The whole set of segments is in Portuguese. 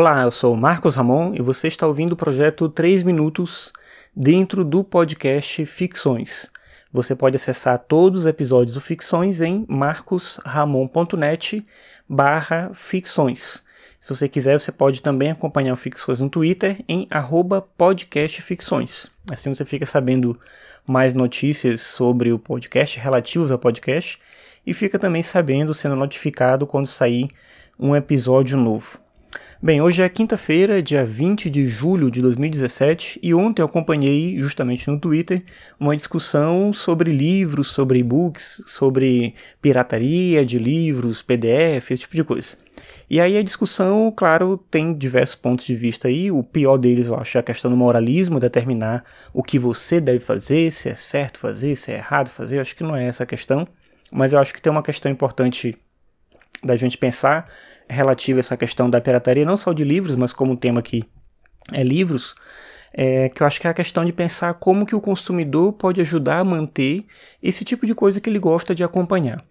Olá, eu sou Marcos Ramon e você está ouvindo o projeto 3 Minutos dentro do podcast Ficções. Você pode acessar todos os episódios do Ficções em marcosramon.net barra ficções. Se você quiser, você pode também acompanhar o Ficções no Twitter em arroba podcastficções. Assim você fica sabendo mais notícias sobre o podcast, relativos ao podcast, e fica também sabendo, sendo notificado quando sair um episódio novo. Bem, hoje é quinta-feira, dia 20 de julho de 2017, e ontem eu acompanhei, justamente no Twitter, uma discussão sobre livros, sobre e-books, sobre pirataria de livros, PDF, esse tipo de coisa. E aí a discussão, claro, tem diversos pontos de vista aí. O pior deles, eu acho, é a questão do moralismo, determinar o que você deve fazer, se é certo fazer, se é errado fazer. Eu acho que não é essa a questão. Mas eu acho que tem uma questão importante da gente pensar relativa a essa questão da pirataria, não só de livros, mas como o tema aqui é livros, é, que eu acho que é a questão de pensar como que o consumidor pode ajudar a manter esse tipo de coisa que ele gosta de acompanhar.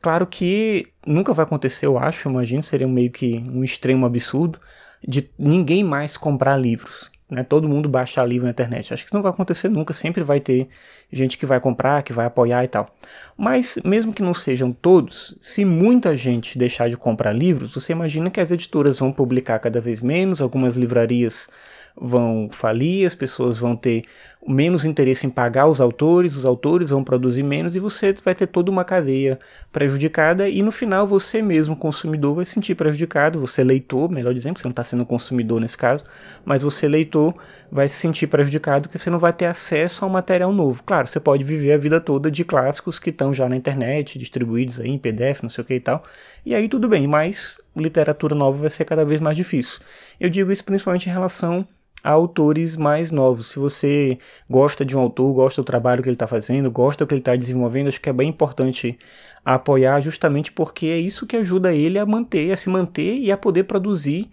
Claro que nunca vai acontecer, eu acho, imagino, seria meio que um extremo absurdo de ninguém mais comprar livros né, todo mundo baixar livro na internet. Acho que isso não vai acontecer nunca, sempre vai ter gente que vai comprar, que vai apoiar e tal. Mas mesmo que não sejam todos, se muita gente deixar de comprar livros, você imagina que as editoras vão publicar cada vez menos, algumas livrarias vão falir, as pessoas vão ter menos interesse em pagar os autores, os autores vão produzir menos e você vai ter toda uma cadeia prejudicada e no final você mesmo, consumidor, vai se sentir prejudicado, você leitor, melhor dizendo, você não está sendo consumidor nesse caso, mas você leitor vai se sentir prejudicado porque você não vai ter acesso a um material novo. Claro, você pode viver a vida toda de clássicos que estão já na internet, distribuídos aí em PDF, não sei o que e tal, e aí tudo bem, mas literatura nova vai ser cada vez mais difícil. Eu digo isso principalmente em relação a autores mais novos. Se você gosta de um autor, gosta do trabalho que ele está fazendo, gosta do que ele está desenvolvendo, acho que é bem importante apoiar justamente porque é isso que ajuda ele a manter, a se manter e a poder produzir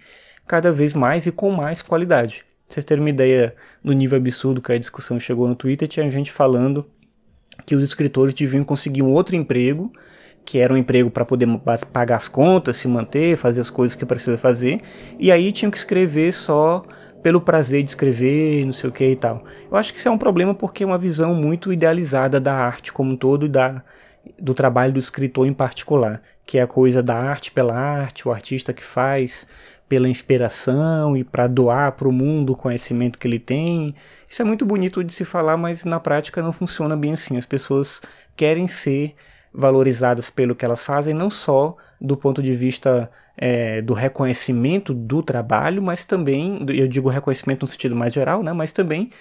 cada vez mais e com mais qualidade. Pra vocês terem uma ideia do nível absurdo que a discussão chegou no Twitter, tinha gente falando que os escritores deviam conseguir um outro emprego, que era um emprego para poder pagar as contas, se manter, fazer as coisas que precisa fazer, e aí tinham que escrever só pelo prazer de escrever, não sei o que e tal. Eu acho que isso é um problema porque é uma visão muito idealizada da arte como um todo e da, do trabalho do escritor em particular, que é a coisa da arte pela arte, o artista que faz pela inspiração e para doar para o mundo o conhecimento que ele tem. Isso é muito bonito de se falar, mas na prática não funciona bem assim. As pessoas querem ser valorizadas pelo que elas fazem, não só do ponto de vista é, do reconhecimento do trabalho, mas também, eu digo reconhecimento no sentido mais geral, né, mas também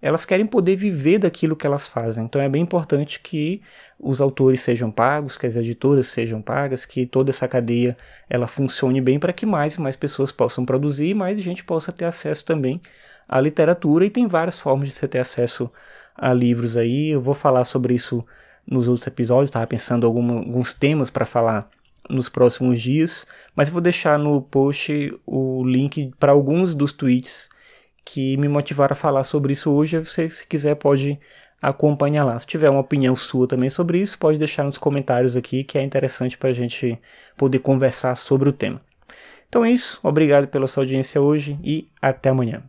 elas querem poder viver daquilo que elas fazem. Então é bem importante que os autores sejam pagos, que as editoras sejam pagas, que toda essa cadeia ela funcione bem para que mais e mais pessoas possam produzir e mais gente possa ter acesso também à literatura e tem várias formas de você ter acesso a livros aí. Eu vou falar sobre isso nos outros episódios, estava pensando algum, alguns temas para falar nos próximos dias, mas vou deixar no post o link para alguns dos tweets que me motivaram a falar sobre isso hoje. Você, se quiser, pode acompanhar lá. Se tiver uma opinião sua também sobre isso, pode deixar nos comentários aqui, que é interessante para a gente poder conversar sobre o tema. Então é isso, obrigado pela sua audiência hoje e até amanhã.